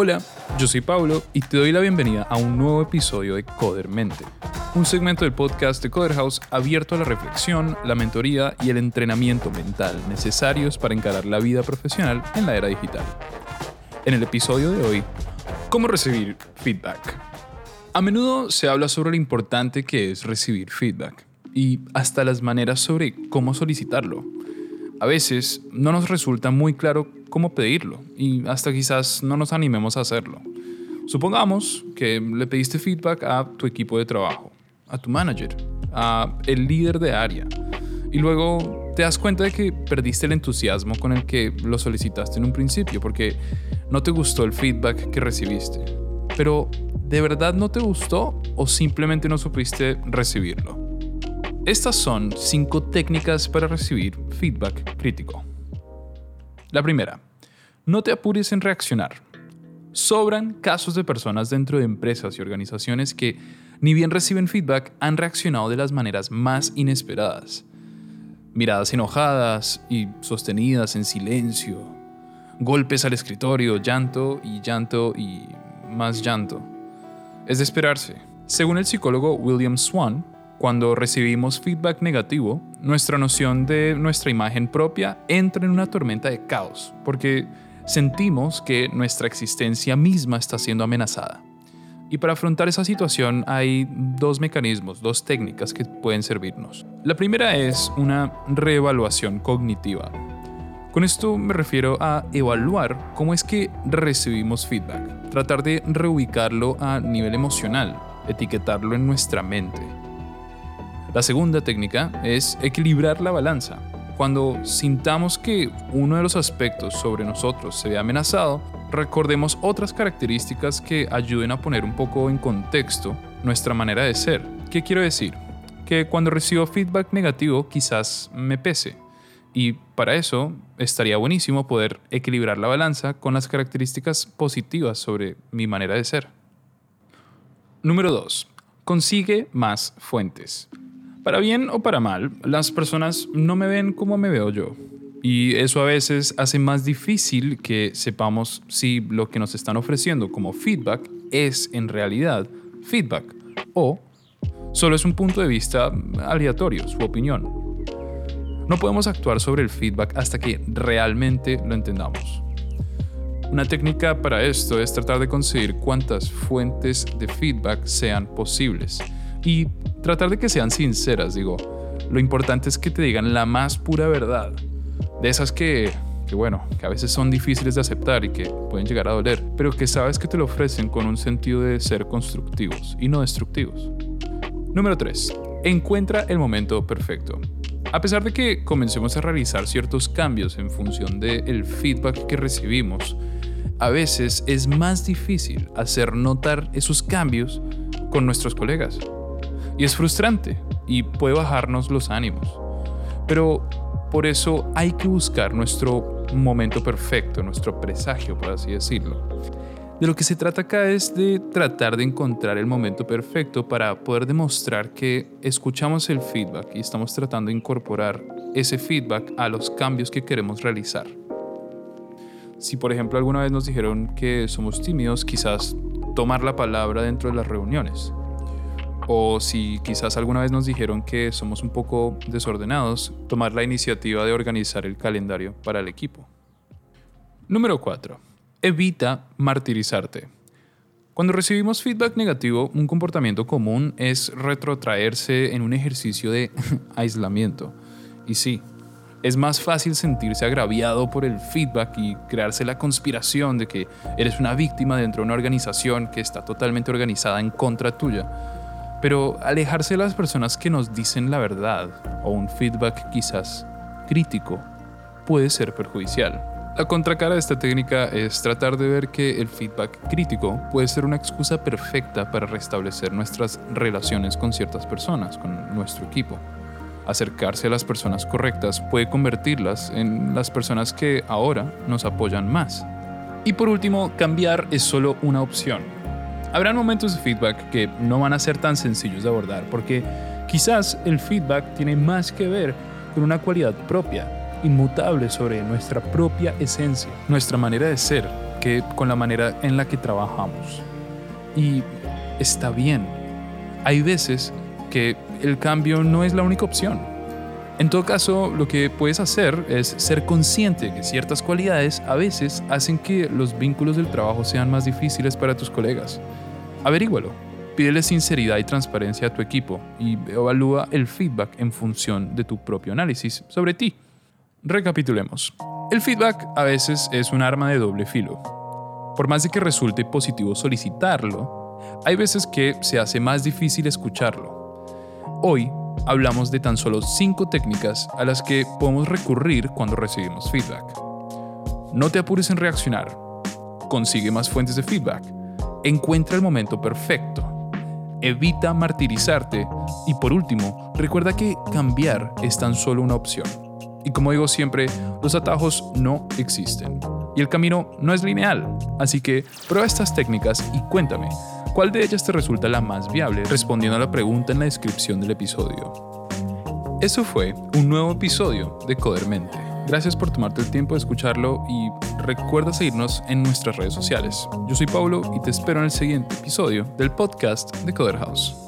Hola, yo soy Pablo y te doy la bienvenida a un nuevo episodio de Codermente, un segmento del podcast de Coder House abierto a la reflexión, la mentoría y el entrenamiento mental necesarios para encarar la vida profesional en la era digital. En el episodio de hoy, ¿cómo recibir feedback? A menudo se habla sobre lo importante que es recibir feedback y hasta las maneras sobre cómo solicitarlo. A veces no nos resulta muy claro cómo pedirlo y hasta quizás no nos animemos a hacerlo. Supongamos que le pediste feedback a tu equipo de trabajo, a tu manager, a el líder de área y luego te das cuenta de que perdiste el entusiasmo con el que lo solicitaste en un principio porque no te gustó el feedback que recibiste. Pero, ¿de verdad no te gustó o simplemente no supiste recibirlo? Estas son cinco técnicas para recibir feedback crítico. La primera, no te apures en reaccionar. Sobran casos de personas dentro de empresas y organizaciones que, ni bien reciben feedback, han reaccionado de las maneras más inesperadas. Miradas enojadas y sostenidas en silencio, golpes al escritorio, llanto y llanto y más llanto. Es de esperarse. Según el psicólogo William Swan, cuando recibimos feedback negativo, nuestra noción de nuestra imagen propia entra en una tormenta de caos, porque sentimos que nuestra existencia misma está siendo amenazada. Y para afrontar esa situación hay dos mecanismos, dos técnicas que pueden servirnos. La primera es una reevaluación cognitiva. Con esto me refiero a evaluar cómo es que recibimos feedback, tratar de reubicarlo a nivel emocional, etiquetarlo en nuestra mente. La segunda técnica es equilibrar la balanza. Cuando sintamos que uno de los aspectos sobre nosotros se ve amenazado, recordemos otras características que ayuden a poner un poco en contexto nuestra manera de ser. ¿Qué quiero decir? Que cuando recibo feedback negativo quizás me pese. Y para eso estaría buenísimo poder equilibrar la balanza con las características positivas sobre mi manera de ser. Número 2. Consigue más fuentes. Para bien o para mal, las personas no me ven como me veo yo. Y eso a veces hace más difícil que sepamos si lo que nos están ofreciendo como feedback es en realidad feedback o solo es un punto de vista aleatorio, su opinión. No podemos actuar sobre el feedback hasta que realmente lo entendamos. Una técnica para esto es tratar de conseguir cuántas fuentes de feedback sean posibles y tratar de que sean sinceras, digo. Lo importante es que te digan la más pura verdad. De esas que, que, bueno, que a veces son difíciles de aceptar y que pueden llegar a doler, pero que sabes que te lo ofrecen con un sentido de ser constructivos y no destructivos. Número 3. Encuentra el momento perfecto. A pesar de que comencemos a realizar ciertos cambios en función del feedback que recibimos, a veces es más difícil hacer notar esos cambios con nuestros colegas. Y es frustrante y puede bajarnos los ánimos. Pero por eso hay que buscar nuestro momento perfecto, nuestro presagio, por así decirlo. De lo que se trata acá es de tratar de encontrar el momento perfecto para poder demostrar que escuchamos el feedback y estamos tratando de incorporar ese feedback a los cambios que queremos realizar. Si por ejemplo alguna vez nos dijeron que somos tímidos, quizás tomar la palabra dentro de las reuniones o si quizás alguna vez nos dijeron que somos un poco desordenados, tomar la iniciativa de organizar el calendario para el equipo. Número 4. Evita martirizarte. Cuando recibimos feedback negativo, un comportamiento común es retrotraerse en un ejercicio de aislamiento. Y sí, es más fácil sentirse agraviado por el feedback y crearse la conspiración de que eres una víctima dentro de una organización que está totalmente organizada en contra tuya pero alejarse de las personas que nos dicen la verdad o un feedback quizás crítico puede ser perjudicial. La contracara de esta técnica es tratar de ver que el feedback crítico puede ser una excusa perfecta para restablecer nuestras relaciones con ciertas personas, con nuestro equipo. Acercarse a las personas correctas puede convertirlas en las personas que ahora nos apoyan más. Y por último, cambiar es solo una opción Habrán momentos de feedback que no van a ser tan sencillos de abordar porque quizás el feedback tiene más que ver con una cualidad propia, inmutable sobre nuestra propia esencia, nuestra manera de ser, que con la manera en la que trabajamos. Y está bien. Hay veces que el cambio no es la única opción. En todo caso, lo que puedes hacer es ser consciente que ciertas cualidades a veces hacen que los vínculos del trabajo sean más difíciles para tus colegas. Averígualo. Pídele sinceridad y transparencia a tu equipo y evalúa el feedback en función de tu propio análisis sobre ti. Recapitulemos. El feedback a veces es un arma de doble filo. Por más de que resulte positivo solicitarlo, hay veces que se hace más difícil escucharlo. Hoy hablamos de tan solo 5 técnicas a las que podemos recurrir cuando recibimos feedback. No te apures en reaccionar. Consigue más fuentes de feedback. Encuentra el momento perfecto. Evita martirizarte. Y por último, recuerda que cambiar es tan solo una opción. Y como digo siempre, los atajos no existen. Y el camino no es lineal. Así que prueba estas técnicas y cuéntame, ¿cuál de ellas te resulta la más viable? Respondiendo a la pregunta en la descripción del episodio. Eso fue un nuevo episodio de Codermente. Gracias por tomarte el tiempo de escucharlo y recuerda seguirnos en nuestras redes sociales. Yo soy Pablo y te espero en el siguiente episodio del podcast de Coder House.